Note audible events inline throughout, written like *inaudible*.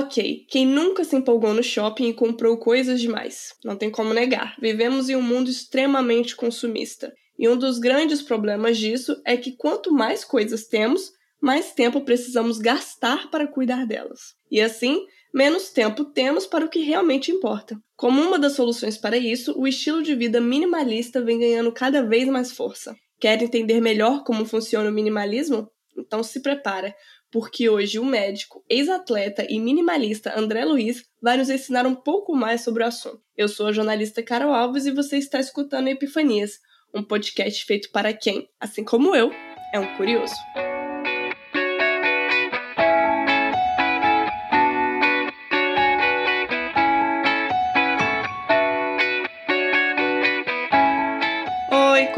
Ok, quem nunca se empolgou no shopping e comprou coisas demais? Não tem como negar. Vivemos em um mundo extremamente consumista. E um dos grandes problemas disso é que quanto mais coisas temos, mais tempo precisamos gastar para cuidar delas. E assim, menos tempo temos para o que realmente importa. Como uma das soluções para isso, o estilo de vida minimalista vem ganhando cada vez mais força. Quer entender melhor como funciona o minimalismo? Então se prepara, porque hoje o médico, ex-atleta e minimalista André Luiz vai nos ensinar um pouco mais sobre o assunto. Eu sou a jornalista Carol Alves e você está escutando Epifanias, um podcast feito para quem, assim como eu, é um curioso.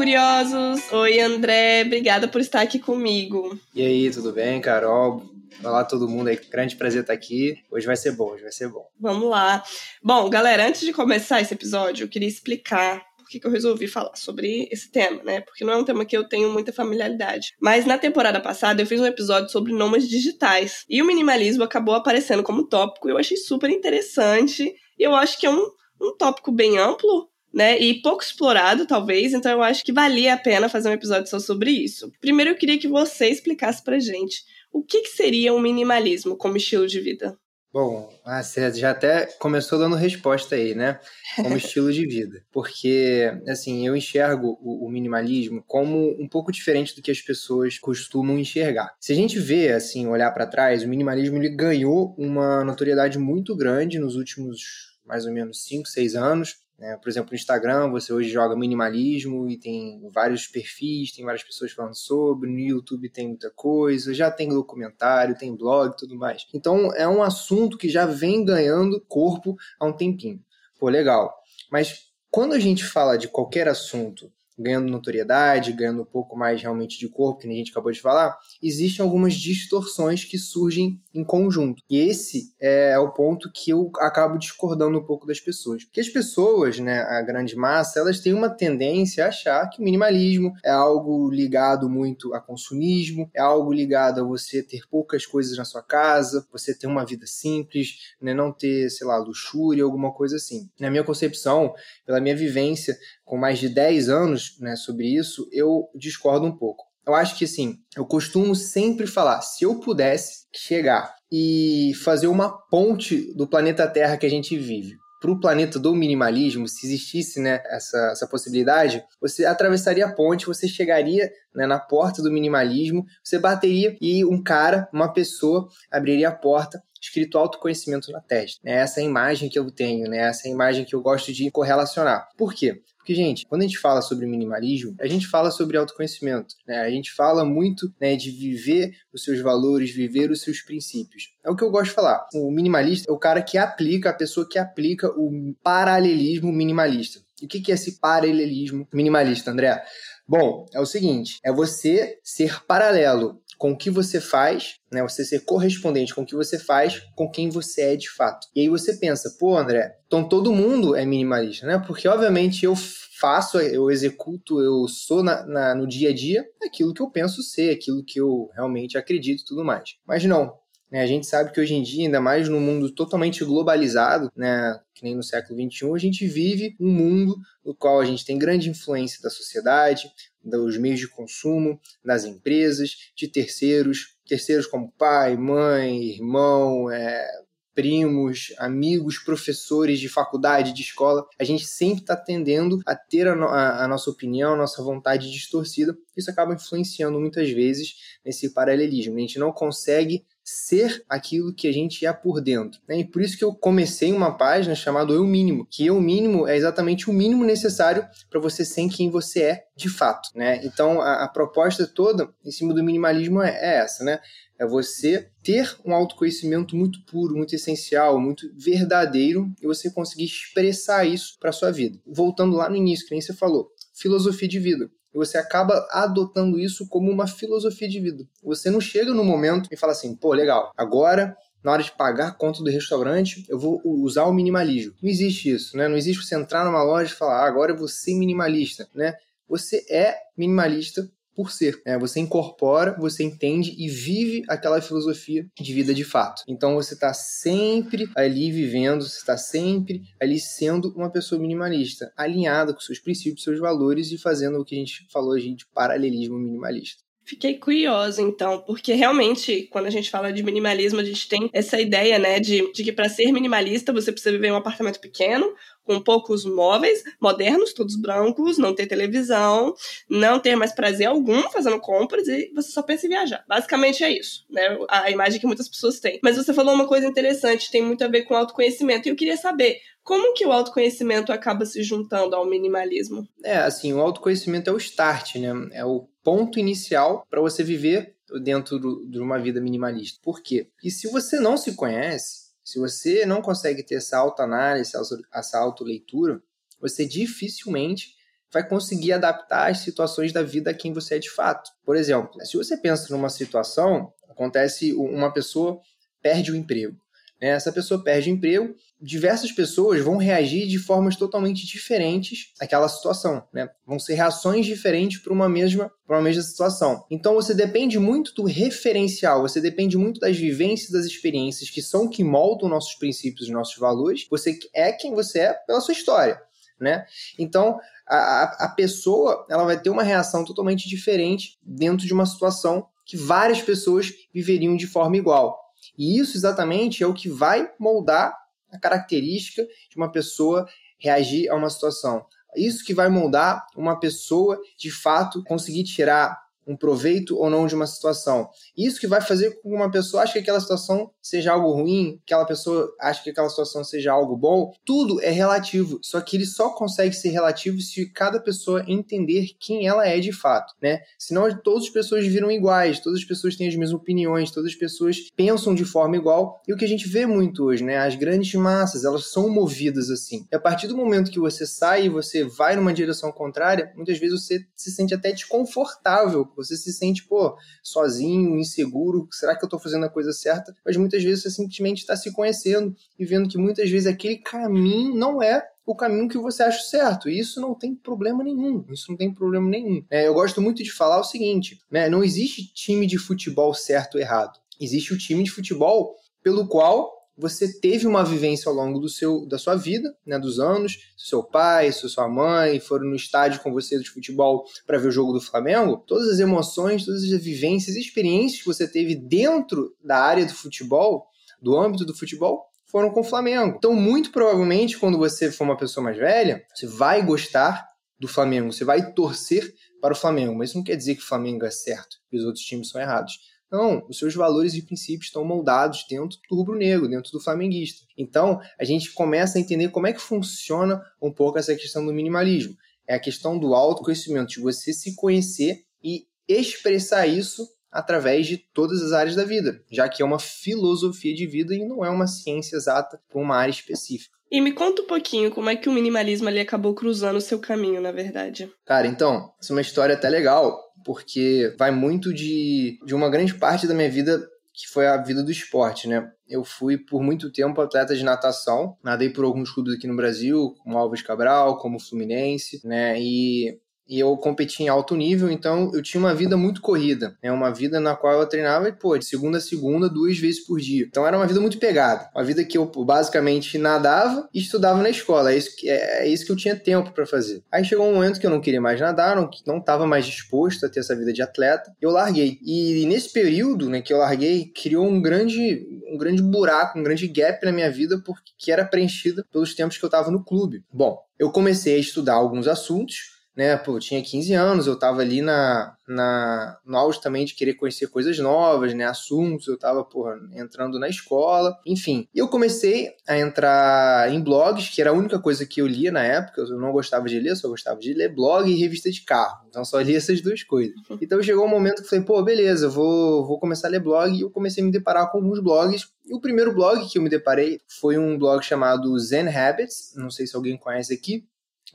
Curiosos! Oi, André, obrigada por estar aqui comigo. E aí, tudo bem, Carol? Olá todo mundo aí, grande prazer estar aqui. Hoje vai ser bom, hoje vai ser bom. Vamos lá. Bom, galera, antes de começar esse episódio, eu queria explicar que, que eu resolvi falar sobre esse tema, né? Porque não é um tema que eu tenho muita familiaridade. Mas na temporada passada eu fiz um episódio sobre nômades digitais. E o minimalismo acabou aparecendo como tópico. Eu achei super interessante. E eu acho que é um, um tópico bem amplo, né? E pouco explorado, talvez, então eu acho que valia a pena fazer um episódio só sobre isso. Primeiro eu queria que você explicasse pra gente o que, que seria um minimalismo como estilo de vida. Bom, ah, você já até começou dando resposta aí, né? Como estilo de vida. *laughs* Porque, assim, eu enxergo o, o, minimalismo como um pouco diferente do que as pessoas costumam enxergar. Se a gente vê, assim, olhar para trás, o minimalismo ele ganhou uma notoriedade muito grande nos últimos mais ou menos 5, 6 anos. Né? Por exemplo, no Instagram, você hoje joga minimalismo e tem vários perfis, tem várias pessoas falando sobre, no YouTube tem muita coisa, já tem documentário, tem blog e tudo mais. Então, é um assunto que já vem ganhando corpo há um tempinho. Pô, legal. Mas quando a gente fala de qualquer assunto ganhando notoriedade, ganhando um pouco mais realmente de corpo, que a gente acabou de falar, existem algumas distorções que surgem em conjunto. E esse é o ponto que eu acabo discordando um pouco das pessoas. Porque as pessoas, né, a grande massa, elas têm uma tendência a achar que o minimalismo é algo ligado muito a consumismo, é algo ligado a você ter poucas coisas na sua casa, você ter uma vida simples, né, não ter, sei lá, luxúria, alguma coisa assim. Na minha concepção, pela minha vivência com mais de 10 anos né, sobre isso, eu discordo um pouco. Eu acho que assim, eu costumo sempre falar, se eu pudesse chegar e fazer uma ponte do planeta Terra que a gente vive para o planeta do minimalismo, se existisse né, essa, essa possibilidade, você atravessaria a ponte, você chegaria né, na porta do minimalismo, você bateria e um cara, uma pessoa, abriria a porta escrito autoconhecimento na testa. É essa é a imagem que eu tenho, né? essa é a imagem que eu gosto de correlacionar. Por quê? Porque, gente, quando a gente fala sobre minimalismo, a gente fala sobre autoconhecimento, né? A gente fala muito né, de viver os seus valores, viver os seus princípios. É o que eu gosto de falar. O minimalista é o cara que aplica, a pessoa que aplica o paralelismo minimalista. E o que é esse paralelismo minimalista, André? Bom, é o seguinte: é você ser paralelo com o que você faz, né? Você ser correspondente com o que você faz, com quem você é de fato. E aí você pensa, pô, André, então todo mundo é minimalista, né? Porque obviamente eu faço, eu executo, eu sou na, na, no dia a dia aquilo que eu penso ser, aquilo que eu realmente acredito e tudo mais. Mas não, né? A gente sabe que hoje em dia, ainda mais num mundo totalmente globalizado, né? que nem no século XXI, a gente vive um mundo no qual a gente tem grande influência da sociedade, dos meios de consumo, das empresas, de terceiros, terceiros como pai, mãe, irmão, é, primos, amigos, professores de faculdade, de escola, a gente sempre está tendendo a ter a, a, a, nossa opinião, a nossa vontade distorcida. Isso acaba influenciando muitas vezes nesse paralelismo. A gente não consegue ser aquilo que a gente é por dentro. Né? E por isso que eu comecei uma página chamada Eu Mínimo, que Eu Mínimo é exatamente o mínimo necessário para você ser quem você é de fato. Né? Então a, a proposta toda em cima do minimalismo é, é essa, né? É você ter um autoconhecimento muito puro, muito essencial, muito verdadeiro e você conseguir expressar isso para sua vida. Voltando lá no início, que nem você falou, filosofia de vida. E você acaba adotando isso como uma filosofia de vida. Você não chega no momento e fala assim, pô, legal, agora na hora de pagar a conta do restaurante, eu vou usar o minimalismo. Não existe isso, né? Não existe você entrar numa loja e falar, ah, agora eu vou ser minimalista, né? Você é minimalista por ser. Né? Você incorpora, você entende e vive aquela filosofia de vida de fato. Então você está sempre ali vivendo, você está sempre ali sendo uma pessoa minimalista, alinhada com seus princípios, seus valores e fazendo o que a gente falou de paralelismo minimalista. Fiquei curiosa, então, porque realmente, quando a gente fala de minimalismo, a gente tem essa ideia, né, de, de que para ser minimalista você precisa viver em um apartamento pequeno, com poucos móveis, modernos, todos brancos, não ter televisão, não ter mais prazer algum fazendo compras e você só pensa em viajar. Basicamente é isso, né, a imagem que muitas pessoas têm. Mas você falou uma coisa interessante, tem muito a ver com autoconhecimento, e eu queria saber, como que o autoconhecimento acaba se juntando ao minimalismo? É, assim, o autoconhecimento é o start, né? É o ponto inicial para você viver dentro de uma vida minimalista. Por quê? E se você não se conhece, se você não consegue ter essa autoanálise, essa autoleitura, você dificilmente vai conseguir adaptar as situações da vida a quem você é de fato. Por exemplo, se você pensa numa situação, acontece uma pessoa perde o emprego. Né? Essa pessoa perde emprego diversas pessoas vão reagir de formas totalmente diferentes àquela situação, né? Vão ser reações diferentes para uma mesma para uma mesma situação. Então você depende muito do referencial, você depende muito das vivências, das experiências que são que moldam nossos princípios, nossos valores. Você é quem você é pela sua história, né? Então a, a pessoa ela vai ter uma reação totalmente diferente dentro de uma situação que várias pessoas viveriam de forma igual. E isso exatamente é o que vai moldar a característica de uma pessoa reagir a uma situação. Isso que vai moldar uma pessoa de fato conseguir tirar um proveito ou não de uma situação. Isso que vai fazer com que uma pessoa ache que aquela situação seja algo ruim, que aquela pessoa ache que aquela situação seja algo bom. Tudo é relativo, só que ele só consegue ser relativo se cada pessoa entender quem ela é de fato, né? Senão todas as pessoas viram iguais, todas as pessoas têm as mesmas opiniões, todas as pessoas pensam de forma igual. E o que a gente vê muito hoje, né? As grandes massas, elas são movidas assim. E a partir do momento que você sai e você vai numa direção contrária, muitas vezes você se sente até desconfortável você se sente, pô, sozinho, inseguro, será que eu tô fazendo a coisa certa? Mas muitas vezes você simplesmente está se conhecendo e vendo que muitas vezes aquele caminho não é o caminho que você acha certo. E isso não tem problema nenhum. Isso não tem problema nenhum. É, eu gosto muito de falar o seguinte: né? não existe time de futebol certo ou errado. Existe o time de futebol pelo qual você teve uma vivência ao longo do seu, da sua vida, né, dos anos, seu pai, sua mãe foram no estádio com você de futebol para ver o jogo do Flamengo, todas as emoções, todas as vivências, experiências que você teve dentro da área do futebol, do âmbito do futebol, foram com o Flamengo. Então, muito provavelmente, quando você for uma pessoa mais velha, você vai gostar do Flamengo, você vai torcer para o Flamengo, mas isso não quer dizer que o Flamengo é certo e os outros times são errados. Não, os seus valores e princípios estão moldados dentro do rubro-negro, dentro do flamenguista. Então, a gente começa a entender como é que funciona um pouco essa questão do minimalismo. É a questão do autoconhecimento, de você se conhecer e expressar isso através de todas as áreas da vida, já que é uma filosofia de vida e não é uma ciência exata para uma área específica. E me conta um pouquinho como é que o minimalismo ali acabou cruzando o seu caminho, na verdade. Cara, então, essa é uma história até legal, porque vai muito de, de uma grande parte da minha vida que foi a vida do esporte, né? Eu fui por muito tempo atleta de natação, nadei por alguns clubes aqui no Brasil, como Alves Cabral, como Fluminense, né? E e eu competi em alto nível, então eu tinha uma vida muito corrida, né? Uma vida na qual eu treinava, pô, de segunda a segunda, duas vezes por dia. Então era uma vida muito pegada, uma vida que eu basicamente nadava e estudava na escola. É isso que, é, é isso que eu tinha tempo para fazer. Aí chegou um momento que eu não queria mais nadar, não, não estava mais disposto a ter essa vida de atleta, eu larguei. E nesse período, né, que eu larguei, criou um grande, um grande buraco, um grande gap na minha vida, porque era preenchida pelos tempos que eu estava no clube. Bom, eu comecei a estudar alguns assuntos né? Pô, eu tinha 15 anos, eu tava ali na, na, no auge também de querer conhecer coisas novas, né? Assuntos, eu tava, porra, entrando na escola, enfim. E eu comecei a entrar em blogs, que era a única coisa que eu lia na época, eu não gostava de ler, só gostava de ler blog e revista de carro. Então só lia essas duas coisas. *laughs* Então chegou um momento que eu falei, pô, beleza, eu vou, vou começar a ler blog, e eu comecei a me deparar com alguns blogs. E o primeiro blog que eu me deparei foi um blog chamado Zen Habits, não sei se alguém conhece aqui,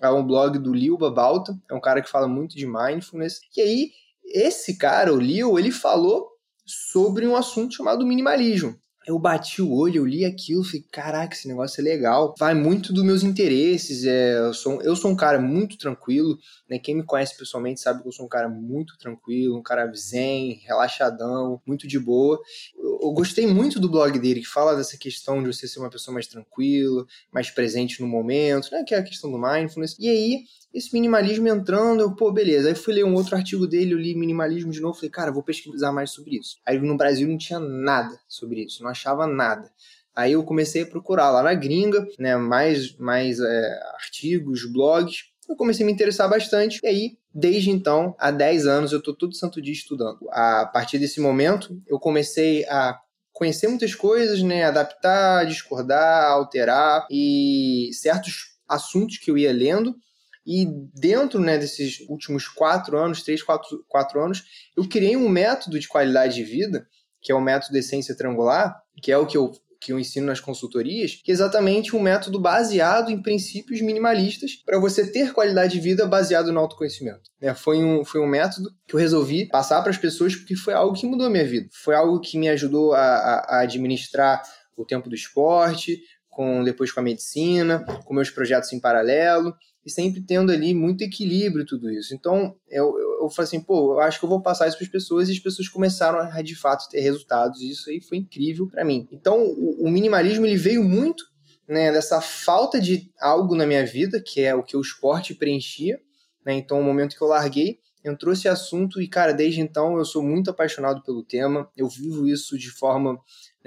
é um blog do Lil Babalta, é um cara que fala muito de mindfulness. E aí, esse cara, o Lil, ele falou sobre um assunto chamado minimalismo. Eu bati o olho, eu li aquilo, falei, caraca, esse negócio é legal. Vai muito dos meus interesses. É, eu, sou, eu sou um cara muito tranquilo, né? Quem me conhece pessoalmente sabe que eu sou um cara muito tranquilo, um cara zen, relaxadão, muito de boa. Eu, eu gostei muito do blog dele, que fala dessa questão de você ser uma pessoa mais tranquila, mais presente no momento, né? Que é a questão do mindfulness. E aí, esse minimalismo entrando, eu, pô, beleza. Aí fui ler um outro artigo dele, eu li minimalismo de novo, falei, cara, vou pesquisar mais sobre isso. Aí no Brasil não tinha nada sobre isso, não achava nada. Aí eu comecei a procurar lá na gringa, né, mais, mais é, artigos, blogs. Eu comecei a me interessar bastante. E aí, desde então, há 10 anos, eu tô todo santo dia estudando. A partir desse momento, eu comecei a conhecer muitas coisas, né, adaptar, discordar, alterar e certos assuntos que eu ia lendo e dentro né, desses últimos quatro anos, três, quatro, quatro anos, eu criei um método de qualidade de vida, que é o método de essência triangular, que é o que eu, que eu ensino nas consultorias, que é exatamente um método baseado em princípios minimalistas para você ter qualidade de vida baseado no autoconhecimento. É, foi, um, foi um método que eu resolvi passar para as pessoas porque foi algo que mudou a minha vida. Foi algo que me ajudou a, a, a administrar o tempo do esporte, com depois com a medicina, com meus projetos em paralelo e sempre tendo ali muito equilíbrio tudo isso. Então, eu, eu, eu falei assim, pô, eu acho que eu vou passar isso para as pessoas e as pessoas começaram a, de fato, ter resultados e isso aí foi incrível para mim. Então, o, o, minimalismo, ele veio muito né, dessa falta de algo na minha vida, que é o que o esporte preenchia, né, então, o momento que eu larguei, entrou esse assunto e, cara, desde então eu sou muito apaixonado pelo tema, eu vivo isso de forma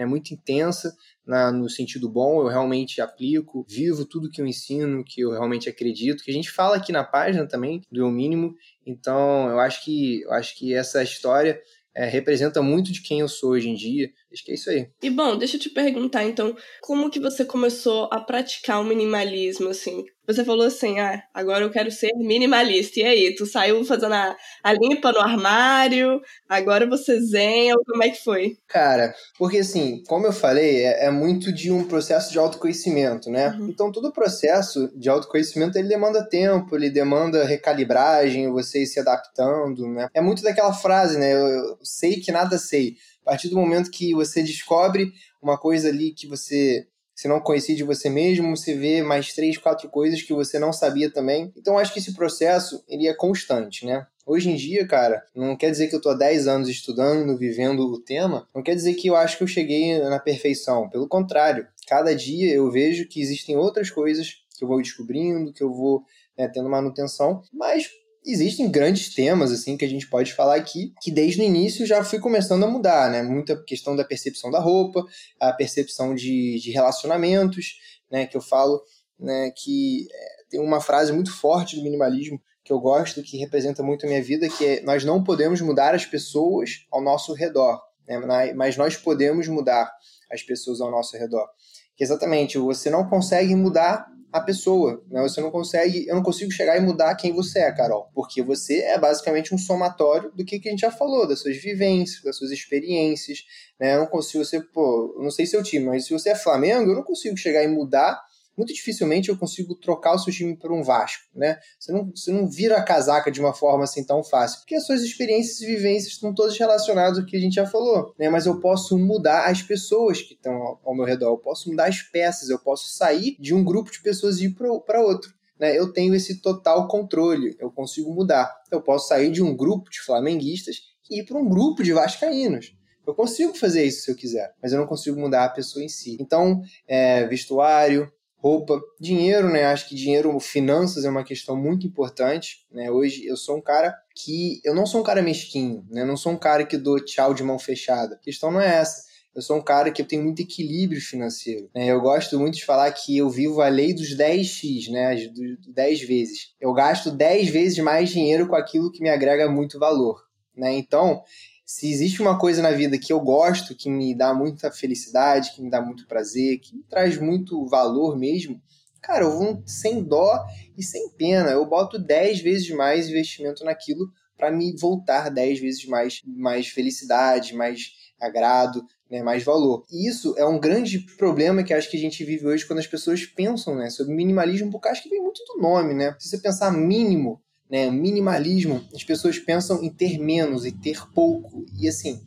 né, muito intensa, na, no sentido bom, eu realmente aplico, vivo tudo que eu ensino, que eu realmente acredito, que a gente fala aqui na página também, do eu mínimo. Então, eu acho que, eu acho que essa história é, representa muito de quem eu sou hoje em dia. Acho que é isso aí. E bom, deixa eu te perguntar então, como que você começou a praticar o minimalismo, assim? Você falou assim, ah, agora eu quero ser minimalista. E aí, tu saiu fazendo a, a limpa no armário, agora você zen, como é que foi? Cara, porque assim, como eu falei, é, é muito de um processo de autoconhecimento, né? Uhum. Então, todo o processo de autoconhecimento, ele demanda tempo, ele demanda recalibragem, você ir se adaptando, né? É muito daquela frase, né? Eu, eu sei que nada sei. A partir do momento que você descobre uma coisa ali que você você não conhecia de você mesmo, você vê mais três, quatro coisas que você não sabia também. Então acho que esse processo ele é constante, né? Hoje em dia, cara, não quer dizer que eu tô há 10 anos estudando, vivendo o tema, não quer dizer que eu acho que eu cheguei na perfeição. Pelo contrário, cada dia eu vejo que existem outras coisas que eu vou descobrindo, que eu vou né, tendo manutenção, mas existem grandes temas assim que a gente pode falar aqui, que desde o início já fui começando a mudar, né? Muita questão da percepção da roupa, a percepção de, de relacionamentos, né? Que eu falo, né? Que é, tem uma frase muito forte do minimalismo que eu gosto, que representa muito a minha vida, que é nós não podemos mudar as pessoas ao nosso redor, né? mas nós podemos mudar as pessoas ao nosso redor. Que exatamente, você não consegue mudar a pessoa. Né? Você não consegue, eu não consigo chegar e mudar quem você é, Carol, porque você é basicamente um somatório do que, que a gente já falou, das suas vivências, das suas experiências. Né? Eu não consigo, você, pô, não sei seu time, mas se você é Flamengo, eu não consigo chegar e mudar muito dificilmente eu consigo trocar o seu time por um Vasco, né? Você não, você não vira a casaca de uma forma assim tão fácil, porque as suas experiências e vivências estão todas relacionadas ao que a gente já falou, né? Mas eu posso mudar as pessoas que estão ao, ao meu redor, eu posso mudar as peças, eu posso sair de um grupo de pessoas e ir para outro. Né, eu tenho esse total controle, eu consigo mudar. Eu posso sair de um grupo de flamenguistas e ir para um grupo de vascaínos. Eu consigo fazer isso se eu quiser, mas eu não consigo mudar a pessoa em si. Então, é, vestuário, roupa, dinheiro, né? Acho que dinheiro, finanças é uma questão muito importante, né? Hoje eu sou um cara que eu não sou um cara mesquinho, né? Não sou um cara que dou tchau de mão fechada. A questão não é essa. Eu sou um cara que eu tenho muito equilíbrio financeiro. Né? Eu gosto muito de falar que eu vivo a lei dos 10x, né? Dos 10 vezes. Eu gasto 10 vezes mais dinheiro com aquilo que me agrega muito valor. Né? Então, se existe uma coisa na vida que eu gosto, que me dá muita felicidade, que me dá muito prazer, que me traz muito valor mesmo, cara, eu vou sem dó e sem pena. Eu boto 10 vezes mais investimento naquilo para me voltar 10 vezes mais, mais felicidade, mais agrado, né, mais valor. E isso é um grande problema que acho que a gente vive hoje quando as pessoas pensam né, sobre minimalismo, porque acho que vem muito do nome, né? Se você pensar mínimo, né, minimalismo, as pessoas pensam em ter menos e ter pouco. E assim,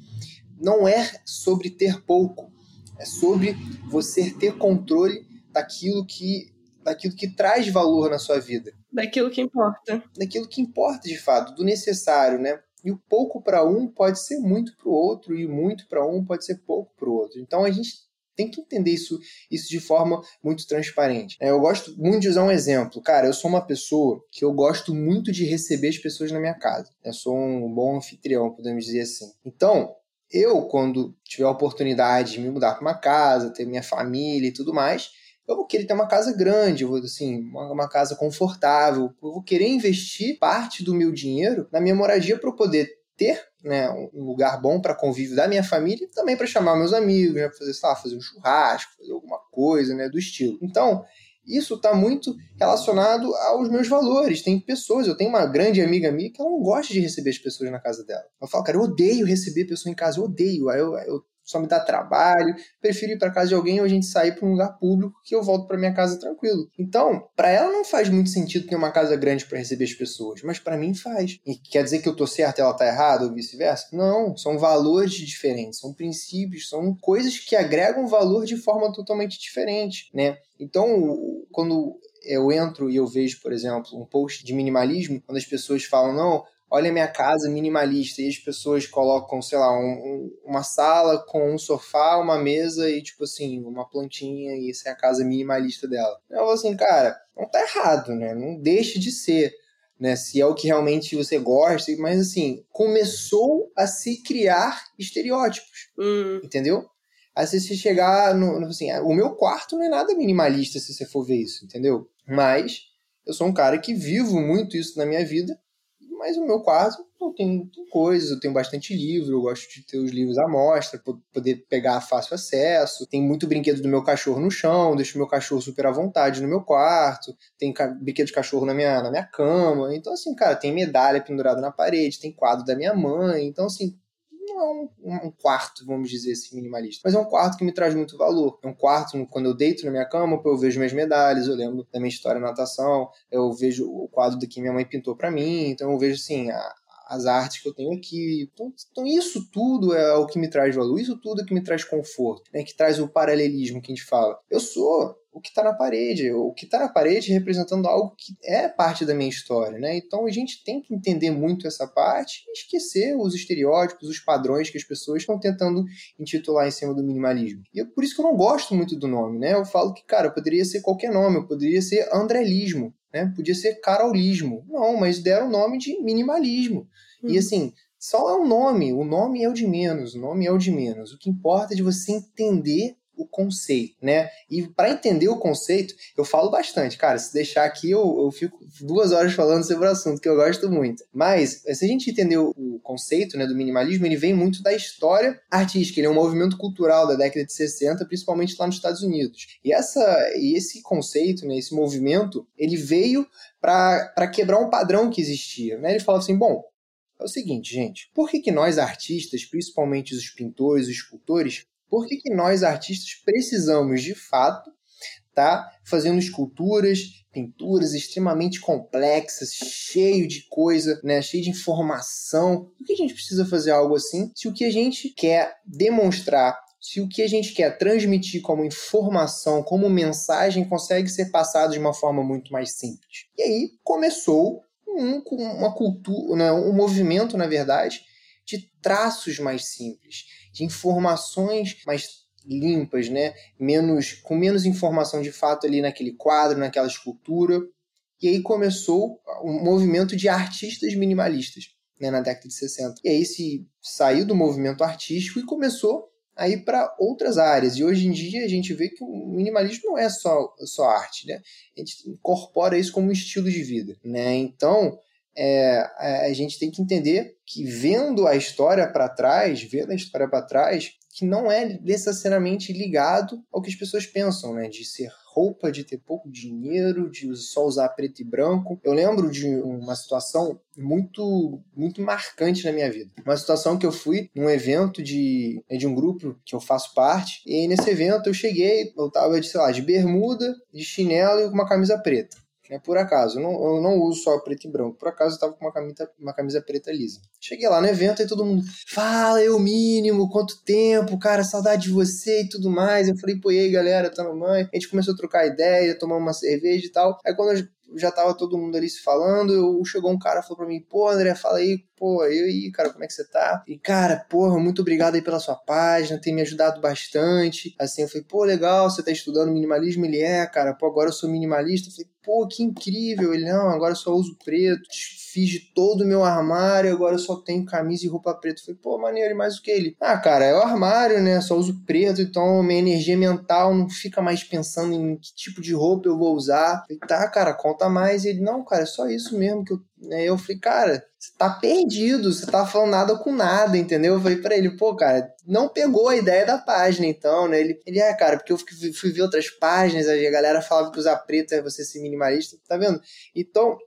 não é sobre ter pouco, É sobre você ter controle daquilo que daquilo que traz valor na sua vida. Daquilo que importa. Daquilo que importa de fato, do necessário, né? E o pouco para um pode ser muito para o outro, e muito para um pode ser pouco para o outro. Então a gente tem que entender isso, isso de forma muito transparente. É, eu gosto muito de usar um exemplo. Cara, eu sou uma pessoa que eu gosto muito de receber as pessoas na minha casa. Eu sou um bom anfitrião, podemos dizer assim. Então, eu, quando tiver a oportunidade de me mudar para uma casa, ter minha família e tudo mais, eu vou querer ter uma casa grande, assim, uma, uma, casa confortável. Eu vou querer investir parte do meu dinheiro na minha moradia para eu poder ter né, um lugar bom para convívio da minha família e também para chamar meus amigos, né, fazer, lá, fazer um churrasco, fazer alguma coisa né, do estilo. Então, isso está muito relacionado aos meus valores. Tem pessoas, eu tenho uma grande amiga minha que ela não gosta de receber as pessoas na casa dela. Eu falo, cara, eu odeio receber pessoa em casa, eu odeio. Aí eu, eu só me dá trabalho, prefiro ir para casa de alguém ou a gente sair para um lugar público que eu volto para minha casa tranquilo. Então, para ela não faz muito sentido ter uma casa grande para receber as pessoas, mas para mim faz. E quer dizer que eu tô certo e ela tá errada ou vice-versa? Não, são valores diferentes, são princípios, são coisas que agregam valor de forma totalmente diferente, né? Então, quando eu entro e eu vejo, por exemplo, um post de minimalismo, quando as pessoas falam, não, olha minha casa minimalista, e as pessoas colocam, sei lá, um, um, uma sala com um sofá, uma mesa e, tipo assim, uma plantinha, e essa é a casa minimalista dela. Eu falo assim, cara, não tá errado, né? Não deixe de ser. Né, se é o que realmente você gosta, mas assim, começou a se criar estereótipos, hum. entendeu? Aí se você chegar no, assim, o meu quarto não é nada minimalista se você for ver isso, entendeu? Mas eu sou um cara que vivo muito isso na minha vida mas o meu quarto tem, tem coisas, eu tenho bastante livro, eu gosto de ter os livros à mostra, poder pegar fácil acesso. Tem muito brinquedo do meu cachorro no chão, deixo meu cachorro super à vontade no meu quarto. Tem brinquedo de cachorro na minha, na minha cama. Então, assim, cara, tem medalha pendurada na parede, tem quadro da minha mãe. Então, assim, não é um, um, quarto, vamos dizer assim, minimalista, mas é um quarto que me traz muito valor. É um quarto, quando eu deito na minha cama, eu vejo minhas medalhas, eu lembro da minha história na natação, eu vejo o quadro que minha mãe pintou para mim, então eu vejo assim, a, as artes que eu tenho aqui. Então, então, isso tudo é o que me traz valor, isso tudo é o que me traz conforto, né? que traz o paralelismo que a gente fala. Eu sou o que está na parede, o que está na parede representando algo que é parte da minha história, né? Então a gente tem que entender muito essa parte e esquecer os estereótipos, os padrões que as pessoas estão tentando intitular em cima do minimalismo. E é por isso que eu não gosto muito do nome, né? Eu falo que, cara, poderia ser qualquer nome, poderia ser andrelismo, né? Podia ser carolismo. Não, mas deram o nome de minimalismo. Uhum. E assim, só é um nome, o nome é o de menos, o nome é o de menos. O que importa é de você entender o conceito, né? E para entender o conceito, eu falo bastante, cara. Se deixar aqui, eu, eu fico duas horas falando sobre o assunto, que eu gosto muito. Mas, se a gente entender o conceito né, do minimalismo, ele vem muito da história artística. Ele é um movimento cultural da década de 60, principalmente lá nos Estados Unidos. E, essa, e esse conceito, né, esse movimento, ele veio para quebrar um padrão que existia. Né? Ele falava assim: bom, é o seguinte, gente, por que, que nós artistas, principalmente os pintores, os escultores, por que, que nós, artistas, precisamos, de fato, tá fazendo esculturas, pinturas extremamente complexas, cheio de coisa, né, cheio de informação. Por que a gente precisa fazer algo assim se o que a gente quer demonstrar se o que a gente quer transmitir como informação, como mensagem, consegue ser passado de uma forma muito mais simples. E aí começou um, uma cultura, né, um movimento, na verdade, de traços mais simples, de informações mais limpas, né? Menos com menos informação de fato ali naquele quadro, naquela escultura. E aí começou um movimento de artistas minimalistas, né, na década de 60. E aí se saiu do movimento artístico e começou a ir para outras áreas. E hoje em dia a gente vê que o minimalismo não é só, só arte, né? A gente incorpora isso como um estilo de vida, né? Então, é, a gente tem que entender que vendo a história para trás, vendo a história para trás, que não é necessariamente ligado ao que as pessoas pensam, né? De ser roupa, de ter pouco dinheiro, de só usar preto e branco. Eu lembro de uma situação muito muito marcante na minha vida. Uma situação que eu fui num evento de, de um grupo que eu faço parte, e nesse evento eu cheguei, eu tava de, sei lá, de bermuda, de chinelo e com uma camisa preta. Né? Por acaso, eu não, eu não uso só preto e branco. Por acaso eu tava com uma camisa, uma camisa preta lisa. Cheguei lá no evento e todo mundo, fala, eu mínimo, quanto tempo, cara, saudade de você e tudo mais. Eu falei, pô, e aí, galera, tá no mãe? A gente começou a trocar ideia, tomar uma cerveja e tal. Aí quando já tava todo mundo ali se falando, eu, chegou um cara falou pra mim, pô, André, fala aí, pô, eu aí, cara, como é que você tá? E, cara, porra, muito obrigado aí pela sua página, tem me ajudado bastante. Assim, eu falei, pô, legal, você tá estudando minimalismo? Ele é, cara, pô, agora eu sou minimalista. Eu falei, pô, que incrível. Ele, não, agora eu só uso preto, fiz de todo o meu armário, agora eu só tenho camisa e roupa preta. Eu falei, pô, maneiro, e mais o que ele? Ah, cara, é o armário, né? Só uso preto, então minha energia mental não fica mais pensando em que tipo de roupa eu vou usar. Eu falei, tá, cara, conta mais. E ele, não, cara, é só isso mesmo que eu. Né? Eu falei, cara, você tá perdido, você tá falando nada com nada, entendeu? Eu falei pra ele, pô, cara, não pegou a ideia da página, então, né? Ele, ele é, cara, porque eu fui ver outras páginas, a galera falava que usar preto é você ser minimalista, tá vendo? Então,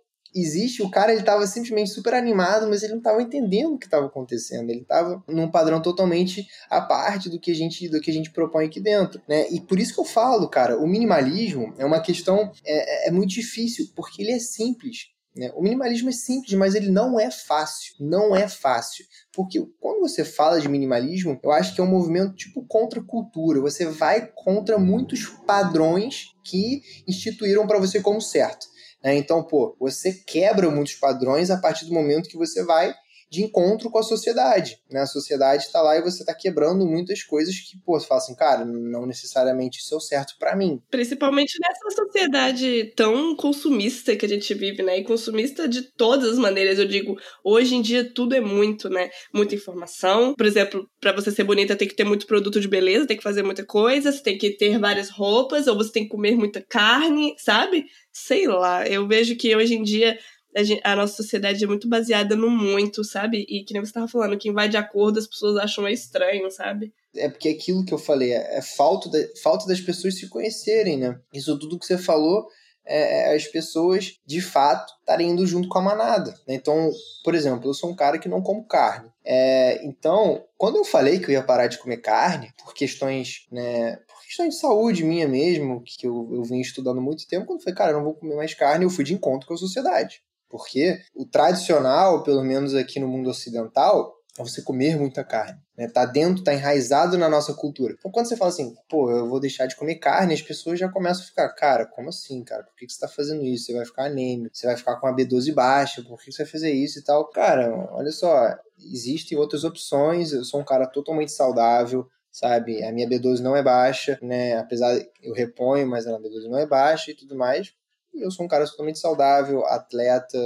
existe, o cara ele tava simplesmente super animado, mas ele não tava entendendo o que estava acontecendo. Ele tava num padrão totalmente à parte do que a gente do que a gente propõe aqui dentro, né? E por isso que eu falo, cara, o minimalismo é uma questão é, é muito difícil porque ele é simples. Né? O minimalismo é simples, mas ele não é fácil. Não é fácil. Porque quando você fala de minimalismo, eu acho que é um movimento tipo contra cultura. Você vai contra muitos padrões que instituíram para você como certo. Né? Então, pô, você quebra muitos padrões a partir do momento que você vai de encontro com a sociedade. Né? A sociedade está lá e você está quebrando muitas coisas que, pô, você fala assim, cara, não necessariamente isso é o certo para mim. Principalmente nessa sociedade tão consumista que a gente vive, né? E consumista de todas as maneiras. Eu digo, hoje em dia tudo é muito, né? Muita informação. Por exemplo, para você ser bonita tem que ter muito produto de beleza, tem que fazer muita coisa, você tem que ter várias roupas, ou você tem que comer muita carne, sabe? Sei lá, eu vejo que hoje em dia a, gente, a, nossa sociedade é muito baseada no muito, sabe? E que nem você estava falando, quem vai de acordo as pessoas acham estranho, sabe? É porque aquilo que eu falei, é, é falta, falta das pessoas se conhecerem, né? Isso tudo que você falou é, é as pessoas, de fato, estarem indo junto com a manada. Né? Então, por exemplo, eu sou um cara que não como carne. É, então, quando eu falei que eu ia parar de comer carne, por questões, né, por questões de saúde minha mesmo, que eu, eu vim estudando muito tempo, quando eu falei, cara, eu não vou comer mais carne, eu fui de encontro com a sociedade. Porque o tradicional, pelo menos aqui no mundo ocidental, é você comer muita carne. Né? Tá dentro, tá enraizado na nossa cultura. Então quando você fala assim, pô, eu vou deixar de comer carne, as pessoas já começam a ficar, cara, como assim, cara? Por que, que você tá fazendo isso? Você vai ficar anêmico, você vai ficar com a B12 baixa, por que você vai fazer isso e tal? Cara, olha só, existem outras opções, eu sou um cara totalmente saudável, sabe? A minha B12 não é baixa, né? Apesar eu reponho, mas a B12 não é baixa e tudo mais eu sou um cara totalmente saudável, atleta,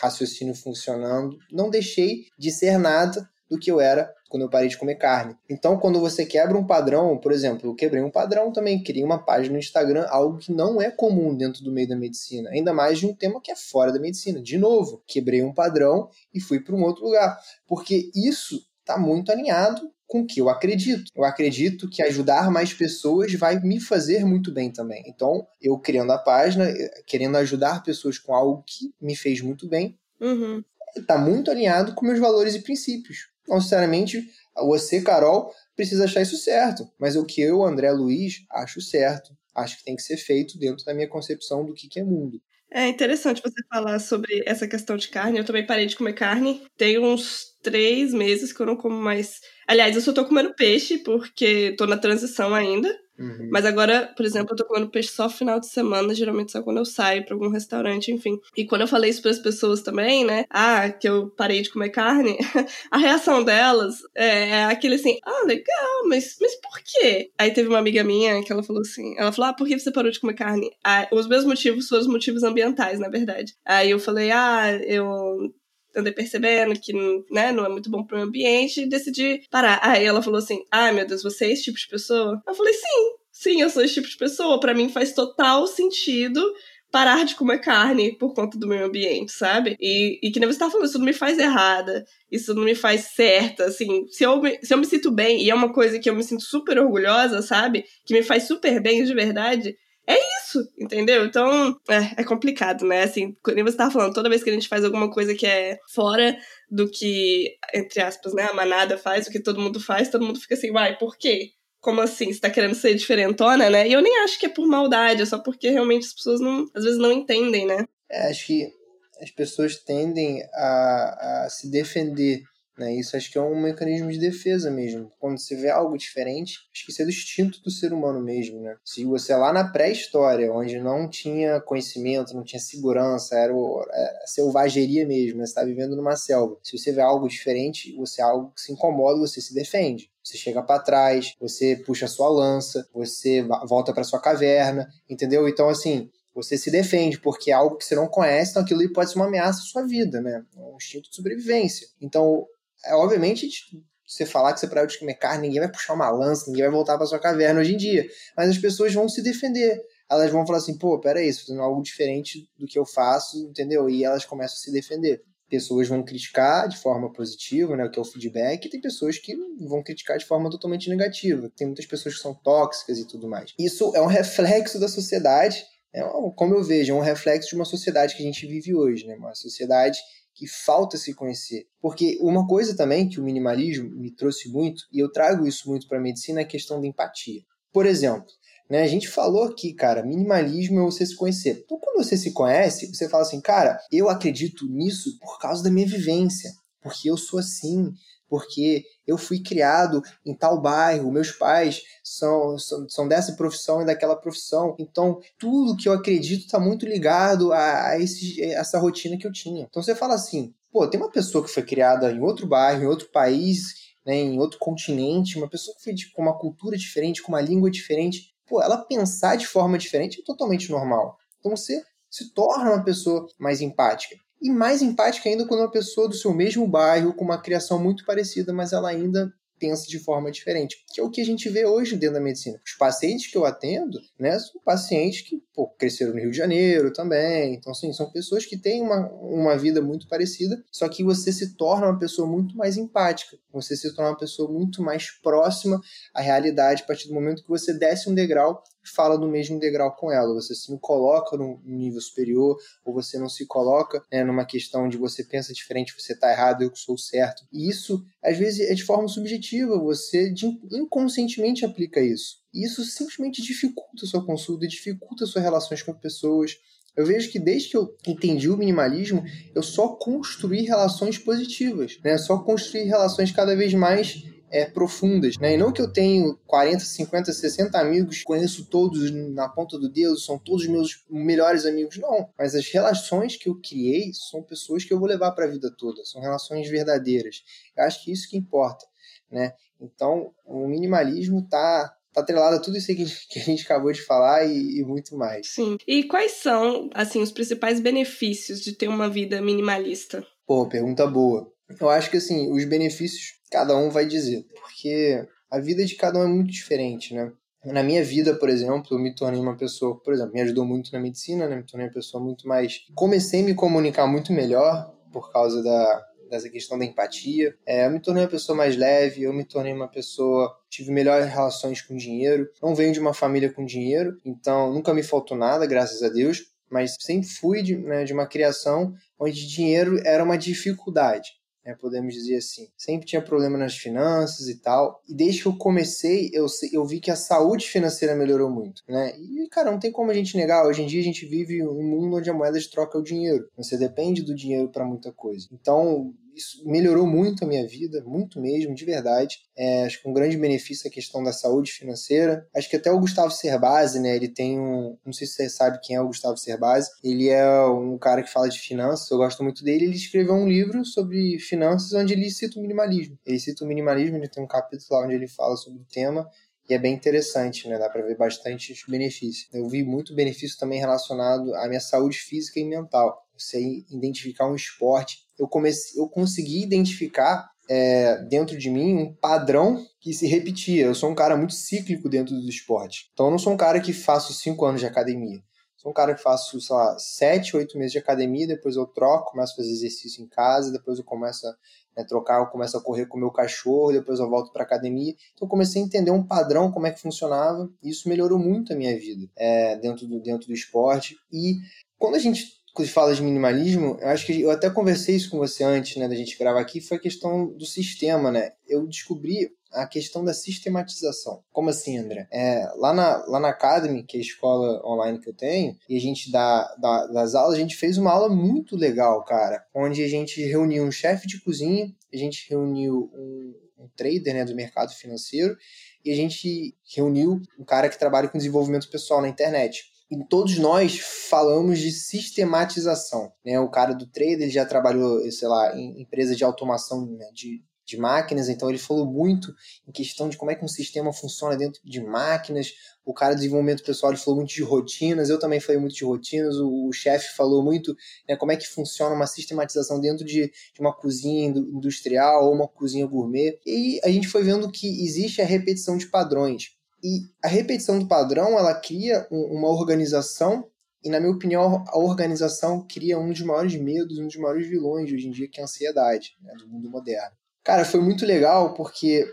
raciocínio funcionando. Não deixei de ser nada do que eu era quando eu parei de comer carne. Então, quando você quebra um padrão, por exemplo, eu quebrei um padrão também, criei uma página no Instagram, algo que não é comum dentro do meio da medicina, ainda mais de um tema que é fora da medicina. De novo, quebrei um padrão e fui para um outro lugar, porque isso está muito alinhado com o que eu acredito. Eu acredito que ajudar mais pessoas vai me fazer muito bem também. Então, eu criando a página, querendo ajudar pessoas com algo que me fez muito bem, uhum. tá muito alinhado com meus valores e princípios. Não necessariamente você, Carol, precisa achar isso certo, mas o que eu, André Luiz, acho certo. Acho que tem que ser feito dentro da minha concepção do que, que é mundo. É interessante você falar sobre essa questão de carne. Eu também parei de comer carne. Tem uns três meses que eu não como mais. Aliás, eu só tô comendo peixe porque tô na transição ainda. Uhum. Mas agora, por exemplo, eu tô comendo peixe só final de semana, geralmente só quando eu saio pra algum restaurante, enfim. E quando eu falei isso pras pessoas também, né? Ah, que eu parei de comer carne, *laughs* a reação delas é, é aquele assim, ah, legal, mas, mas por quê? Aí teve uma amiga minha que ela falou assim, ela falou, ah, por que você parou de comer carne? Ah, os meus motivos foram os motivos ambientais, na verdade. Aí eu falei, ah, eu andei percebendo que né, não é muito bom pro meu ambiente e decidi parar. Aí ela falou assim: Ai ah, meu Deus, você é esse tipo de pessoa? Eu falei: Sim, sim, eu sou esse tipo de pessoa. Para mim faz total sentido parar de comer carne por conta do meio ambiente, sabe? E, e que nem você tá falando, isso não me faz errada, isso não me faz certa, assim, se eu, me, se eu me sinto bem, e é uma coisa que eu me sinto super orgulhosa, sabe? Que me faz super bem de verdade, é isso, entendeu? Então, é, é complicado, né? Assim, como você tava falando, toda vez que a gente faz alguma coisa que é fora do que, entre aspas, né, a manada faz, o que todo mundo faz, todo mundo fica assim, vai, por quê? como assim? Você tá querendo ser diferentona, né? E eu nem acho que é por maldade, é só porque realmente as pessoas não, às vezes não entendem, né? É, acho que as pessoas tendem a, a se defender né? Isso acho que é um mecanismo de defesa mesmo. Quando você vê algo diferente, acho que isso é do instinto do ser humano mesmo. Né? Se você é lá na pré-história, onde não tinha conhecimento, não tinha segurança, era, era selvageria mesmo, né? você está vivendo numa selva. Se você vê algo diferente, você é algo que se incomoda, você se defende. Você chega para trás, você puxa a sua lança, você volta para sua caverna, entendeu? Então, assim, você se defende, porque é algo que você não conhece, então aquilo pode ser uma ameaça à sua vida, né? É um instinto de sobrevivência. Então, é, obviamente, você falar que você parou de comer carne, ninguém vai puxar uma lança, ninguém vai voltar para sua caverna hoje em dia. Mas as pessoas vão se defender. Elas vão falar assim, pô, peraí, tá fazendo algo diferente do que eu faço, entendeu? E elas começam a se defender. Pessoas vão criticar de forma positiva, né, que é o feedback, e tem pessoas que vão criticar de forma totalmente negativa. Tem muitas pessoas que são tóxicas e tudo mais. Isso é um reflexo da sociedade, é, como eu vejo, é um reflexo de uma sociedade que a gente vive hoje, né? Uma sociedade que falta se conhecer. Porque uma coisa também que o minimalismo me trouxe muito, e eu trago isso muito para a medicina, é a questão da empatia. Por exemplo, né, a gente falou aqui, cara, minimalismo é você se conhecer. Então, quando você se conhece, você fala assim, cara, eu acredito nisso por causa da minha vivência, porque eu sou assim, porque eu fui criado em tal bairro, meus pais são, são, são dessa profissão e daquela profissão. Então, tudo que eu acredito está muito ligado a, a, esse, essa rotina que eu tinha. Então, você fala assim, pô, tem uma pessoa que foi criada em outro bairro, em outro país, né, em outro continente, uma pessoa que foi com uma cultura diferente, com uma língua diferente. Pô, ela pensar de forma diferente é totalmente normal. Então, você se torna uma pessoa mais empática. E mais empática ainda quando uma pessoa do seu mesmo bairro, com uma criação muito parecida, mas ela ainda pensa de forma diferente, que é o que a gente vê hoje dentro da medicina. Os pacientes que eu atendo, né, são pacientes que pô, cresceram no Rio de Janeiro também, então assim, são pessoas que têm uma, uma vida muito parecida, só que você se torna uma pessoa muito mais empática, você se torna uma pessoa muito mais próxima à realidade a partir do momento que você desce um degrau fala no mesmo degrau com ela. Você se coloca num nível superior, ou você não se coloca né, numa questão de você pensa diferente, você está errado, eu sou certo. E isso, às vezes, é de forma subjetiva, você inconscientemente aplica isso. E isso simplesmente dificulta a sua consulta, dificulta as suas relações com pessoas. Eu vejo que desde que eu entendi o minimalismo, eu só construí relações positivas, né? Só construí relações cada vez mais é, profundas, né? E não que eu tenho 40, 50, 60 amigos, conheço todos na ponta do dedo, são todos meus melhores amigos, não. Mas as relações que eu criei são pessoas que eu vou levar para a vida toda, são relações verdadeiras. Eu acho que isso que importa, né? Então, o minimalismo tá tá atrelado a tudo isso que, que a gente acabou de falar e, e, muito mais. Sim. E quais são, assim, os principais benefícios de ter uma vida minimalista? Pô, pergunta boa. Eu acho que, assim, os benefícios cada um vai dizer, porque a vida de cada um é muito diferente, né? Na minha vida, por exemplo, eu me tornei uma pessoa, por exemplo, me ajudou muito na medicina, né? Me tornei uma pessoa muito mais. Comecei a me comunicar muito melhor por causa da, dessa questão da empatia. É, eu me tornei uma pessoa mais leve, eu me tornei uma pessoa. Tive melhores relações com dinheiro. Não venho de uma família com dinheiro, então nunca me faltou nada, graças a Deus. Mas sempre fui de, né, de uma criação onde dinheiro era uma dificuldade né, podemos dizer assim. Sempre tinha problema nas finanças e tal. E desde que eu comecei, eu, eu vi que a saúde financeira melhorou muito, né? E, cara, não tem como a gente negar. Hoje em dia a gente vive um mundo onde a moeda de troca é o dinheiro. Você depende do dinheiro para muita coisa. Então, isso melhorou muito a minha vida, muito mesmo, de verdade. É, acho que um grande benefício é a questão da saúde financeira. Acho que até o Gustavo Cerbasi, né? Ele tem um. Não sei se você sabe quem é o Gustavo Cerbasi. Ele é um cara que fala de finanças, eu gosto muito dele. Ele escreveu um livro sobre finanças onde ele cita o minimalismo. Ele cita o minimalismo, ele tem um capítulo lá onde ele fala sobre o tema. E é bem interessante, né? Dá para ver bastante benefícios. Eu vi muito benefício também relacionado à minha saúde física e mental. Você identificar um esporte eu comecei, eu consegui identificar é, dentro de mim um padrão que se repetia. Eu sou um cara muito cíclico dentro do esporte. Então eu não sou um cara que faço cinco anos de academia. Sou um cara que faço, sei lá, sete, oito meses de academia, depois eu troco, começo a fazer exercício em casa, depois eu começo a né, trocar, eu começo a correr com o meu cachorro, depois eu volto para academia. Então eu comecei a entender um padrão, como é que funcionava, e isso melhorou muito a minha vida é, dentro, do, dentro do esporte. E quando a gente quando fala de minimalismo, eu acho que eu até conversei isso com você antes, né, da gente gravar aqui, foi a questão do sistema, né? Eu descobri a questão da sistematização. Como assim, André? É, lá, na, lá na Academy, que é a escola online que eu tenho, e a gente dá, dá das aulas, a gente fez uma aula muito legal, cara, onde a gente reuniu um chefe de cozinha, a gente reuniu um, um trader né, do mercado financeiro, e a gente reuniu um cara que trabalha com desenvolvimento pessoal na internet. E todos nós falamos de sistematização. Né? O cara do trader ele já trabalhou, sei lá, em empresa de automação né, de, de máquinas, então ele falou muito em questão de como é que um sistema funciona dentro de máquinas. O cara do desenvolvimento pessoal ele falou muito de rotinas, eu também falei muito de rotinas. O, o chefe falou muito né, como é que funciona uma sistematização dentro de, de uma cozinha industrial ou uma cozinha gourmet. E a gente foi vendo que existe a repetição de padrões. E a repetição do padrão ela cria um, uma organização e, na minha opinião, a organização cria um dos maiores medos, um dos maiores vilões de hoje em dia, que é a ansiedade né, do mundo moderno. Cara, foi muito legal porque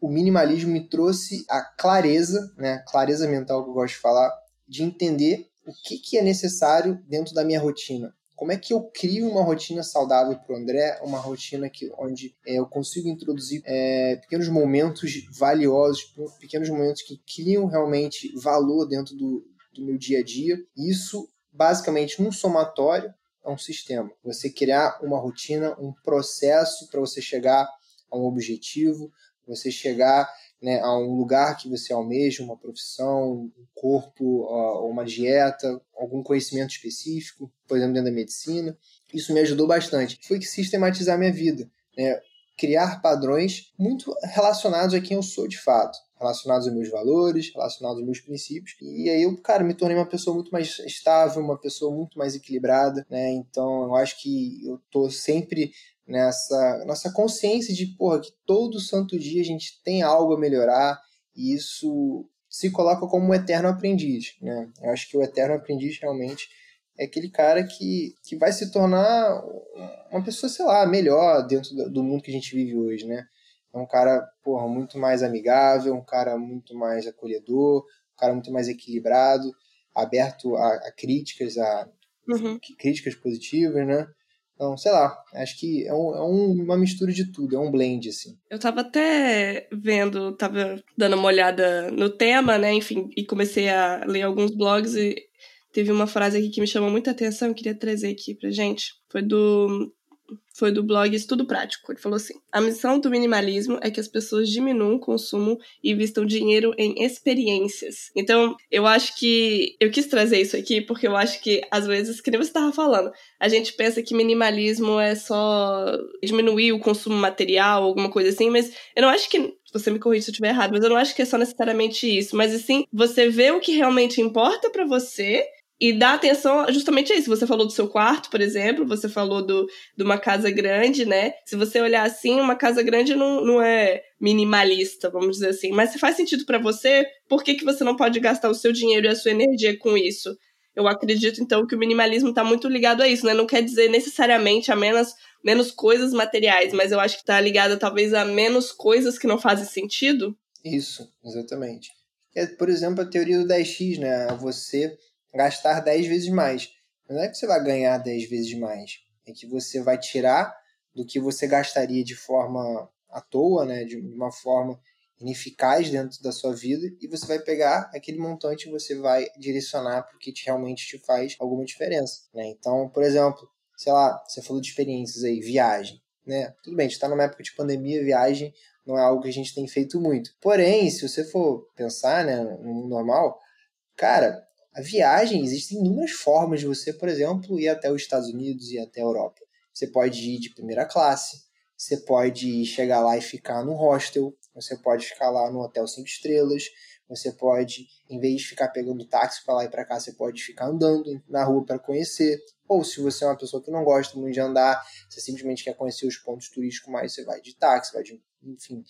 o minimalismo me trouxe a clareza, né, clareza mental que eu gosto de falar, de entender o que, que é necessário dentro da minha rotina. Como é que eu crio uma rotina saudável para o André, uma rotina que, onde é, eu consigo introduzir é, pequenos momentos valiosos, pequenos momentos que criam realmente valor dentro do, do meu dia a dia. Isso, basicamente, num somatório, é um sistema. Você criar uma rotina, um processo para você chegar a um objetivo, você chegar né, a um lugar que você almeja, uma profissão, um corpo, uma dieta, algum conhecimento específico, por exemplo, dentro da medicina. Isso me ajudou bastante. Foi que sistematizar minha vida, né? criar padrões muito relacionados a quem eu sou de fato relacionados aos meus valores, relacionados aos meus princípios. E aí eu, cara, me tornei uma pessoa muito mais estável, uma pessoa muito mais equilibrada, né? Então eu acho que eu tô sempre nessa nossa consciência de, porra, que todo santo dia a gente tem algo a melhorar e isso se coloca como um eterno aprendiz, né? Eu acho que o eterno aprendiz realmente é aquele cara que, que vai se tornar uma pessoa, sei lá, melhor dentro do mundo que a gente vive hoje, né? É um cara, porra, muito mais amigável, um cara muito mais acolhedor, um cara muito mais equilibrado, aberto a, a críticas, a uhum. críticas positivas, né? Então, sei lá, acho que é, um, é um, uma mistura de tudo, é um blend, assim. Eu tava até vendo, tava dando uma olhada no tema, né, enfim, e comecei a ler alguns blogs e teve uma frase aqui que me chamou muita atenção, eu queria trazer aqui pra gente. Foi do foi do blog Estudo Prático. Ele falou assim: A missão do minimalismo é que as pessoas diminuam o consumo e investam dinheiro em experiências. Então, eu acho que eu quis trazer isso aqui porque eu acho que, às vezes, que nem você estava falando, a gente pensa que minimalismo é só diminuir o consumo material, alguma coisa assim, mas eu não acho que você me corrija se eu estiver errado, mas eu não acho que é só necessariamente isso, mas sim você vê o que realmente importa para você e dá atenção justamente a isso. Você falou do seu quarto, por exemplo, você falou do, de uma casa grande, né? Se você olhar assim, uma casa grande não, não é minimalista, vamos dizer assim. Mas se faz sentido para você, por que, que você não pode gastar o seu dinheiro e a sua energia com isso? Eu acredito, então, que o minimalismo está muito ligado a isso, né? Não quer dizer necessariamente a menos, menos coisas materiais, mas eu acho que está ligado talvez a menos coisas que não fazem sentido. Isso, exatamente. É, por exemplo, a teoria do 10x, né? Você gastar 10 vezes mais. Não é que você vai ganhar 10 vezes mais, é que você vai tirar do que você gastaria de forma à toa, né, de uma forma ineficaz dentro da sua vida e você vai pegar aquele montante e você vai direcionar para o que realmente te faz alguma diferença, né? Então, por exemplo, sei lá, você falou de experiências aí, viagem, né? Tudo bem, a gente está numa época de pandemia, viagem não é algo que a gente tem feito muito. Porém, se você for pensar, né, no normal, cara, a viagem, existem inúmeras formas de você, por exemplo, ir até os Estados Unidos e até a Europa. Você pode ir de primeira classe, você pode chegar lá e ficar no hostel, você pode ficar lá no hotel cinco estrelas, você pode, em vez de ficar pegando táxi para lá e para cá, você pode ficar andando na rua para conhecer. Ou se você é uma pessoa que não gosta muito de andar, você simplesmente quer conhecer os pontos turísticos mais, você vai de táxi, vai de. Enfim.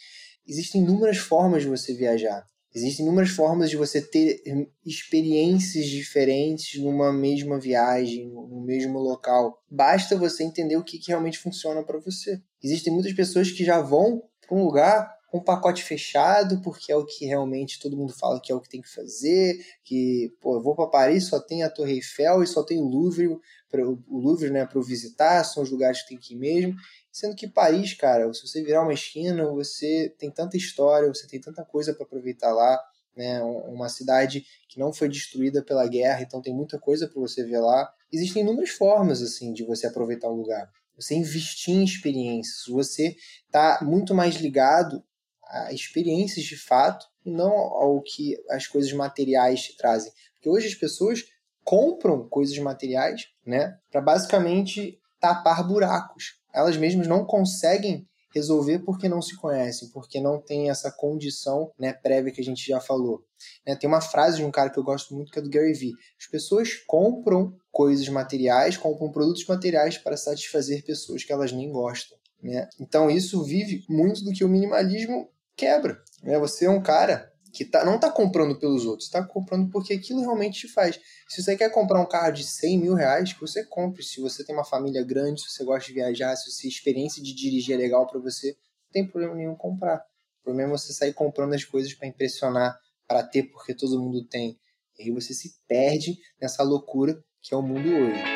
Existem inúmeras formas de você viajar. Existem inúmeras formas de você ter experiências diferentes numa mesma viagem, no mesmo local. Basta você entender o que, que realmente funciona para você. Existem muitas pessoas que já vão para um lugar um pacote fechado, porque é o que realmente todo mundo fala que é o que tem que fazer, que, pô, eu vou para Paris, só tem a Torre Eiffel e só tem o Louvre, pra, o Louvre, né, para visitar, são os lugares que tem que ir mesmo. Sendo que Paris, cara, se você virar uma esquina, você tem tanta história, você tem tanta coisa para aproveitar lá, né? Uma cidade que não foi destruída pela guerra, então tem muita coisa para você ver lá. Existem inúmeras formas assim de você aproveitar o lugar. Você investir em experiências, você tá muito mais ligado a experiências de fato e não ao que as coisas materiais te trazem. Porque hoje as pessoas compram coisas materiais, né, para basicamente tapar buracos. Elas mesmas não conseguem resolver porque não se conhecem, porque não tem essa condição né, prévia que a gente já falou. Né, tem uma frase de um cara que eu gosto muito que é do Gary Vee. As pessoas compram coisas materiais, compram produtos materiais para satisfazer pessoas que elas nem gostam. Né? Então isso vive muito do que o minimalismo quebra. Né? Você é um cara que tá, não está comprando pelos outros, está comprando porque aquilo realmente te faz. Se você quer comprar um carro de 100 mil reais, que você compre. Se você tem uma família grande, se você gosta de viajar, se a experiência de dirigir é legal para você, não tem problema nenhum comprar. O problema é você sair comprando as coisas para impressionar, para ter porque todo mundo tem. E aí você se perde nessa loucura que é o mundo hoje.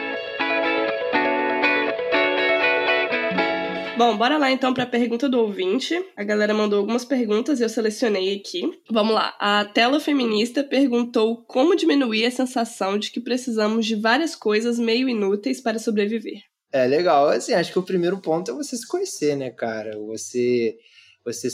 Bom, bora lá então para a pergunta do ouvinte. A galera mandou algumas perguntas e eu selecionei aqui. Vamos lá. A tela feminista perguntou como diminuir a sensação de que precisamos de várias coisas meio inúteis para sobreviver. É legal. Assim, acho que o primeiro ponto é você se conhecer, né, cara? Você você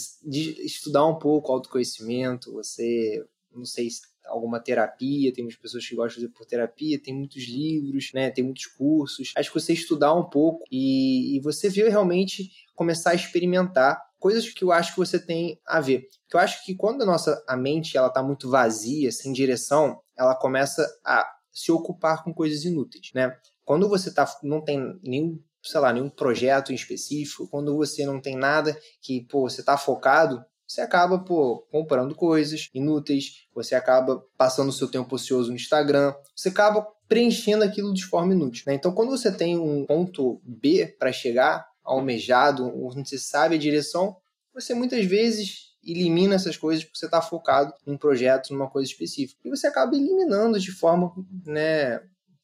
estudar um pouco autoconhecimento, você não sei alguma terapia, tem muitas pessoas que gostam de fazer por terapia, tem muitos livros, né, tem muitos cursos. Acho que você estudar um pouco e, e você ver realmente começar a experimentar coisas que eu acho que você tem a ver. Porque eu acho que quando a nossa a mente ela tá muito vazia, sem direção, ela começa a se ocupar com coisas inúteis, né? Quando você tá, não tem nenhum sei lá, nenhum projeto em específico, quando você não tem nada que, pô, você tá focado, você acaba, pô, comprando coisas inúteis, você acaba passando o seu tempo ocioso no Instagram, você acaba preenchendo aquilo de forma inútil. Né? Então, quando você tem um ponto B para chegar, almejado, onde você sabe a direção, você muitas vezes elimina essas coisas porque você está focado num projeto, numa coisa específica. E você acaba eliminando de forma né,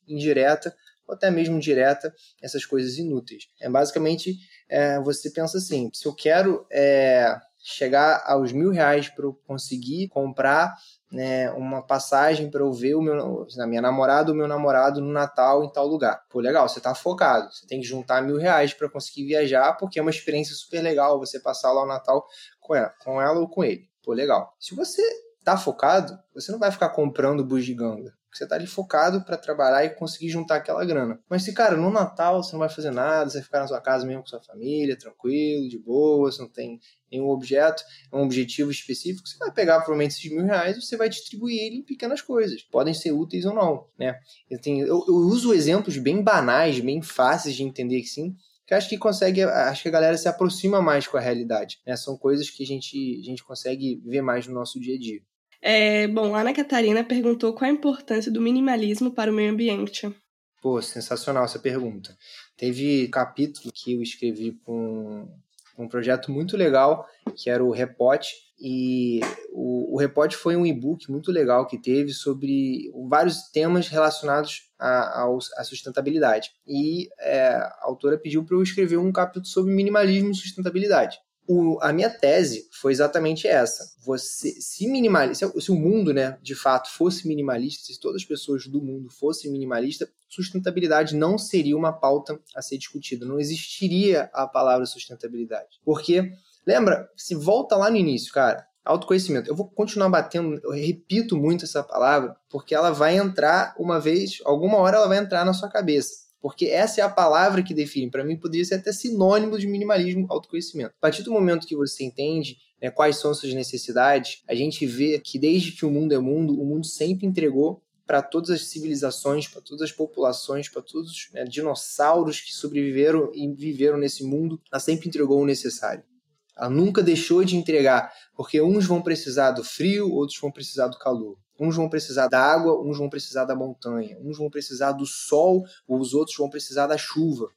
indireta ou até mesmo direta essas coisas inúteis. É basicamente é, você pensa assim: se eu quero é, chegar aos mil reais para eu conseguir comprar né, uma passagem para eu ver o meu, a minha namorada ou meu namorado no Natal em tal lugar. Pô, legal, você está focado. Você tem que juntar mil reais para conseguir viajar, porque é uma experiência super legal você passar lá o Natal com ela, com ela ou com ele. Pô, legal. Se você está focado, você não vai ficar comprando bugiganga. Você tá ali focado para trabalhar e conseguir juntar aquela grana. Mas se, cara, no Natal você não vai fazer nada, você vai ficar na sua casa mesmo com sua família, tranquilo, de boa, você não tem nenhum objeto, um objetivo específico, você vai pegar provavelmente esses mil reais e você vai distribuir ele em pequenas coisas. Podem ser úteis ou não, né? Eu, tenho, eu, eu uso exemplos bem banais, bem fáceis de entender sim, que acho que consegue, acho que a galera se aproxima mais com a realidade. Né? São coisas que a gente, a gente consegue ver mais no nosso dia a dia. É, bom, Ana Catarina perguntou qual a importância do minimalismo para o meio ambiente. Pô, sensacional essa pergunta. Teve capítulo que eu escrevi com um projeto muito legal, que era o Repot, e o, o foi um e-book muito legal que teve sobre vários temas relacionados à, à sustentabilidade. E é, a autora pediu para eu escrever um capítulo sobre minimalismo e sustentabilidade. O, a minha tese foi exatamente essa. Você se minimalista, se, o mundo, né, de fato, fosse minimalista, se todas as pessoas do mundo fossem minimalistas, sustentabilidade não seria uma pauta a ser discutida. Não existiria a palavra sustentabilidade. Porque, lembra, se volta lá no início, cara, autoconhecimento. Eu vou continuar batendo, eu repito muito essa palavra, porque ela vai entrar uma vez, alguma hora ela vai entrar na sua cabeça. Porque essa é a palavra que define. Para mim, poderia ser até sinônimo de minimalismo, autoconhecimento. A partir do momento que você entende né, quais são suas necessidades, a gente vê que desde que o mundo é mundo, o mundo sempre entregou para todas as civilizações, para todas as populações, para todos os né, dinossauros que sobreviveram e viveram nesse mundo, ela sempre entregou o necessário. Ela nunca deixou de entregar, porque uns vão precisar do frio, outros vão precisar do calor. Uns vão precisar da água, uns vão precisar da montanha. Uns vão precisar do sol, os outros vão precisar da chuva.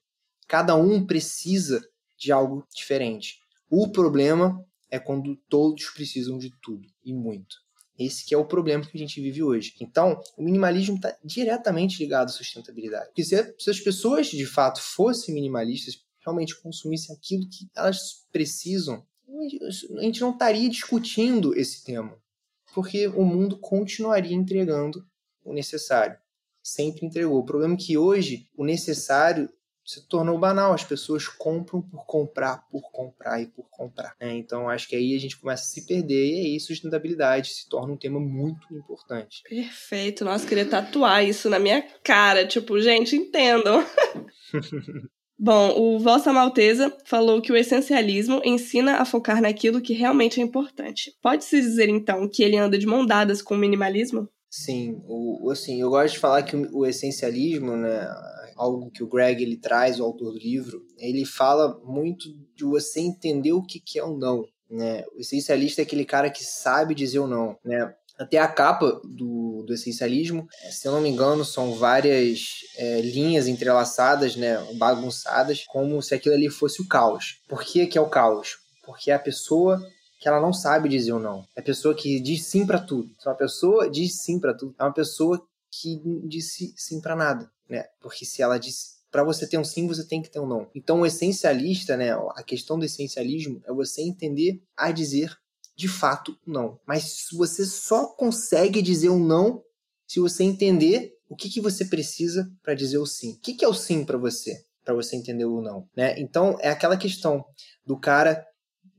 Cada um precisa de algo diferente. O problema é quando todos precisam de tudo e muito. Esse que é o problema que a gente vive hoje. Então, o minimalismo está diretamente ligado à sustentabilidade. Porque se, se as pessoas de fato fossem minimalistas, realmente consumissem aquilo que elas precisam, a gente não estaria discutindo esse tema. Porque o mundo continuaria entregando o necessário. Sempre entregou. O problema é que hoje o necessário se tornou banal. As pessoas compram por comprar, por comprar e por comprar. É, então acho que aí a gente começa a se perder e aí sustentabilidade se torna um tema muito importante. Perfeito. Nossa, queria tatuar isso na minha cara. Tipo, gente, entendam. *laughs* Bom, o Vossa Maltesa falou que o essencialismo ensina a focar naquilo que realmente é importante. Pode-se dizer, então, que ele anda de mão dadas com o minimalismo? Sim, o, assim, eu gosto de falar que o, o essencialismo, né, algo que o Greg ele traz, o autor do livro, ele fala muito de você entender o que, que é um não. Né? O essencialista é aquele cara que sabe dizer o não. Né? Até a capa do, do essencialismo, se eu não me engano, são várias é, linhas entrelaçadas, né, bagunçadas, como se aquilo ali fosse o caos. Por que, que é o caos? Porque a pessoa que ela não sabe dizer o não. É a pessoa que diz sim para tudo. Se uma pessoa diz sim para tudo, é uma pessoa que disse sim para nada né? Porque se ela disse para você ter um sim, você tem que ter um não. Então, o essencialista, né? A questão do essencialismo é você entender a dizer de fato não. Mas você só consegue dizer um não se você entender o que, que você precisa para dizer o sim. O que, que é o sim para você? Para você entender o não, né? Então, é aquela questão do cara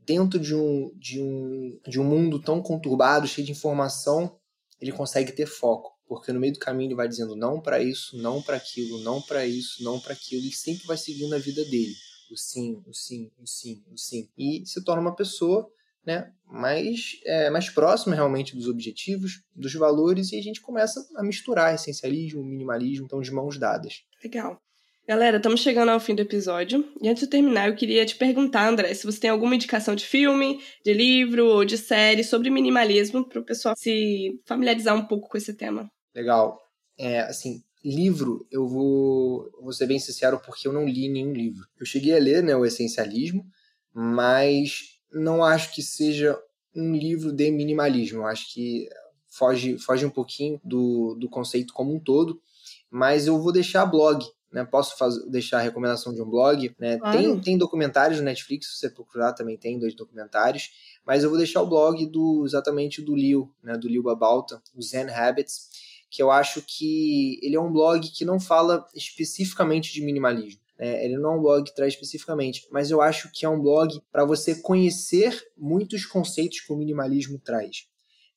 dentro de um, de um, de um mundo tão conturbado, cheio de informação, ele consegue ter foco porque no meio do caminho ele vai dizendo não para isso, não para aquilo, não para isso, não para aquilo, e sempre vai seguindo a vida dele. O sim, o sim, o sim, o sim. E se torna uma pessoa né, mais, é, mais próxima realmente dos objetivos, dos valores, e a gente começa a misturar essencialismo, minimalismo, então de mãos dadas. Legal. Galera, estamos chegando ao fim do episódio. E antes de terminar, eu queria te perguntar, André, se você tem alguma indicação de filme, de livro ou de série sobre minimalismo para o pessoal se familiarizar um pouco com esse tema. Legal. É, assim, livro, eu vou, vou ser bem sincero porque eu não li nenhum livro. Eu cheguei a ler né, o Essencialismo, mas não acho que seja um livro de minimalismo. Eu acho que foge, foge um pouquinho do, do conceito como um todo, mas eu vou deixar blog. Né? Posso fazer, deixar a recomendação de um blog. Né? Claro. Tem, tem documentários no Netflix, se você procurar também tem dois documentários, mas eu vou deixar o blog do exatamente do Liu, né? do Liu Babalta, o Zen Habits que eu acho que ele é um blog que não fala especificamente de minimalismo. Né? Ele não é um blog que traz especificamente, mas eu acho que é um blog para você conhecer muitos conceitos que o minimalismo traz.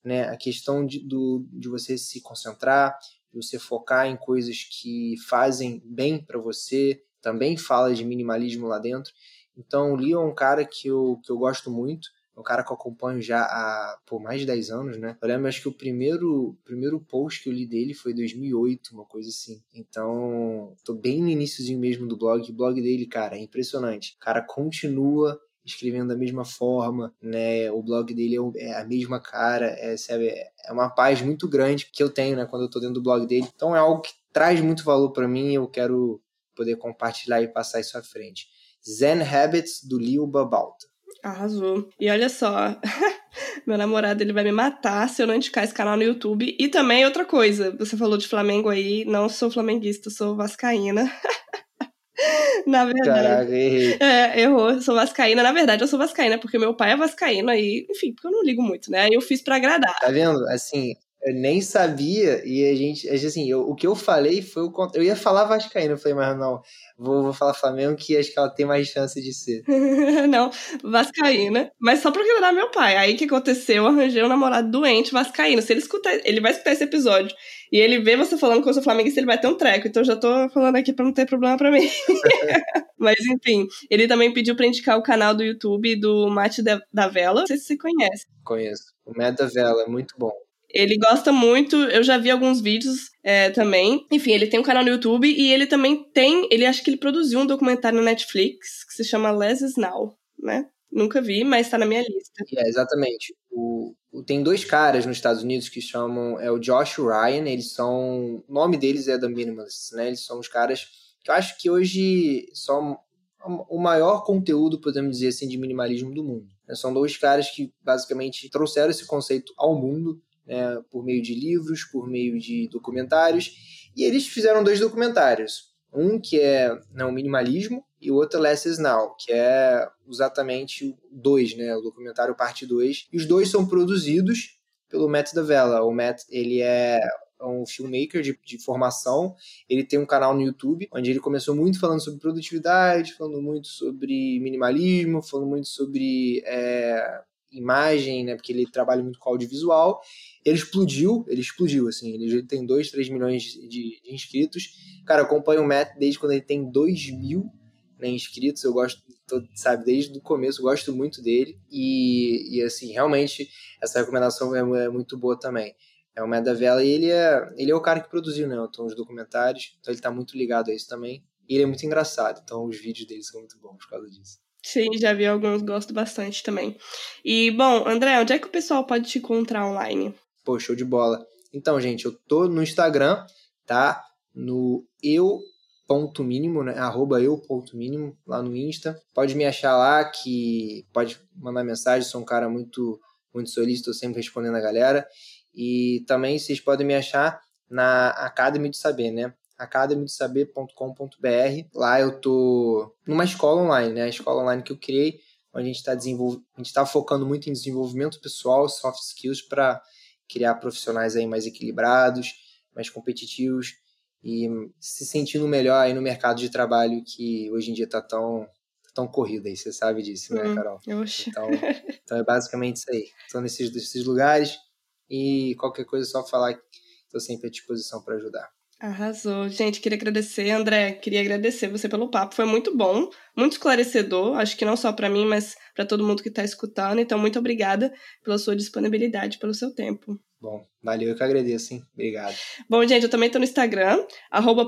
Né? A questão de, do, de você se concentrar, de você focar em coisas que fazem bem para você, também fala de minimalismo lá dentro. Então, o Leo é um cara que eu, que eu gosto muito um cara que eu acompanho já há por mais de 10 anos, né? Eu lembro, acho que o primeiro, primeiro post que eu li dele foi em 2008, uma coisa assim. Então, tô bem no iníciozinho mesmo do blog. O blog dele, cara, é impressionante. O cara continua escrevendo da mesma forma, né? O blog dele é, é a mesma cara, é, sabe? É uma paz muito grande que eu tenho, né? Quando eu tô dentro do blog dele. Então, é algo que traz muito valor para mim e eu quero poder compartilhar e passar isso à frente. Zen Habits, do Leo Babalta. Arrasou. E olha só, *laughs* meu namorado ele vai me matar se eu não indicar esse canal no YouTube. E também outra coisa, você falou de Flamengo aí, não sou flamenguista, sou vascaína. *laughs* Na verdade. Caraca, errei. É, errou, sou vascaína. Na verdade, eu sou vascaína porque meu pai é vascaíno aí, enfim, porque eu não ligo muito, né? Aí eu fiz para agradar. Tá vendo? Assim, eu nem sabia e a gente, assim, eu, o que eu falei foi o eu ia falar vascaíno, eu falei, mas não, vou, vou falar Flamengo que acho que ela tem mais chance de ser. *laughs* não, vascaína, mas só pra agradar meu pai. Aí o que aconteceu? Eu arranjei um namorado doente vascaíno. Se ele escutar, ele vai escutar esse episódio e ele vê você falando que eu sou flamenguista, ele vai ter um treco. Então eu já tô falando aqui pra não ter problema pra mim. *laughs* mas enfim, ele também pediu pra indicar o canal do YouTube do Mate da Vela. Não sei se você conhece. Conheço. O Mate da Vela é muito bom. Ele gosta muito, eu já vi alguns vídeos é, também. Enfim, ele tem um canal no YouTube e ele também tem. Ele acha que ele produziu um documentário na Netflix que se chama Less Is Now, né? Nunca vi, mas tá na minha lista. É, exatamente. O, o, tem dois caras nos Estados Unidos que chamam. É o Josh Ryan, eles são. O nome deles é The Minimalists, né? Eles são os caras que eu acho que hoje são o maior conteúdo, podemos dizer assim, de minimalismo do mundo. São dois caras que basicamente trouxeram esse conceito ao mundo né, por meio de livros, por meio de documentários, e eles fizeram dois documentários. Um que é né, o minimalismo e o outro Less is Now, que é exatamente dois, né, o documentário parte 2. E os dois são produzidos pelo Matt Davella. O Matt, ele é um filmmaker de, de, formação. Ele tem um canal no YouTube, onde ele começou muito falando sobre produtividade, falando muito sobre minimalismo, falando muito sobre é, imagem, né? Porque ele trabalha muito com audiovisual. Ele explodiu, ele explodiu, assim. Ele tem 2, 3 milhões de, de, inscritos. Cara, acompanho o Matt desde quando ele tem 2 mil né, inscritos. Eu gosto, tô, sabe, desde o começo, gosto muito dele. E, e assim, realmente, essa recomendação é, é muito boa também. É o Matt Davella e ele é, ele é o cara que produziu, né? Então, os documentários. Então, ele tá muito ligado a isso também. E ele é muito engraçado. Então, os vídeos dele são muito bons por causa disso. Sim, já vi alguns, gosto bastante também. E, bom, André, onde é que o pessoal pode te encontrar online? Pô, show de bola. Então, gente, eu tô no Instagram, tá? No eu ponto mínimo, né? Arroba eu ponto mínimo lá no Insta. Pode me achar lá, que pode mandar mensagem, sou um cara muito, muito solícito, sempre respondendo a galera. E também vocês podem me achar na Academy de Saber, né? academydosaber.com.br. Lá eu tô numa escola online, né? A escola online que eu criei, onde a gente está desenvol... a gente está focando muito em desenvolvimento pessoal, soft skills para criar profissionais aí mais equilibrados, mais competitivos e se sentindo melhor aí no mercado de trabalho que hoje em dia está tão tão corrido aí, você sabe disso, né, hum, Carol? Então, então é basicamente isso aí. Estou nesses, nesses lugares e qualquer coisa é só falar que estou sempre à disposição para ajudar. Arrasou. Gente, queria agradecer, André, queria agradecer você pelo papo. Foi muito bom, muito esclarecedor, acho que não só para mim, mas para todo mundo que está escutando. Então, muito obrigada pela sua disponibilidade, pelo seu tempo. Bom, valeu, eu que agradeço, hein? Obrigado. Bom, gente, eu também estou no Instagram, arroba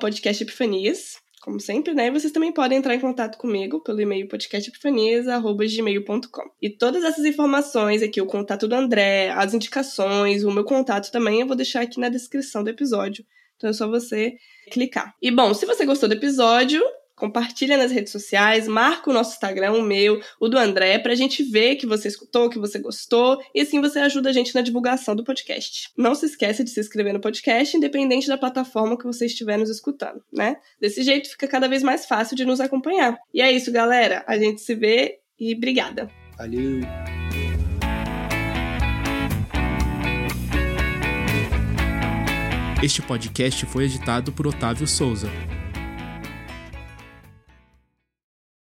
como sempre, né? Vocês também podem entrar em contato comigo pelo e-mail podcastepifanias.gmail.com. E todas essas informações aqui, o contato do André, as indicações, o meu contato também, eu vou deixar aqui na descrição do episódio então é só você clicar. E bom, se você gostou do episódio, compartilha nas redes sociais, marca o nosso Instagram, o meu, o do André, pra gente ver que você escutou, que você gostou, e assim você ajuda a gente na divulgação do podcast. Não se esqueça de se inscrever no podcast, independente da plataforma que você estiver nos escutando, né? Desse jeito fica cada vez mais fácil de nos acompanhar. E é isso, galera. A gente se vê e obrigada. Valeu! Este podcast foi editado por Otávio Souza.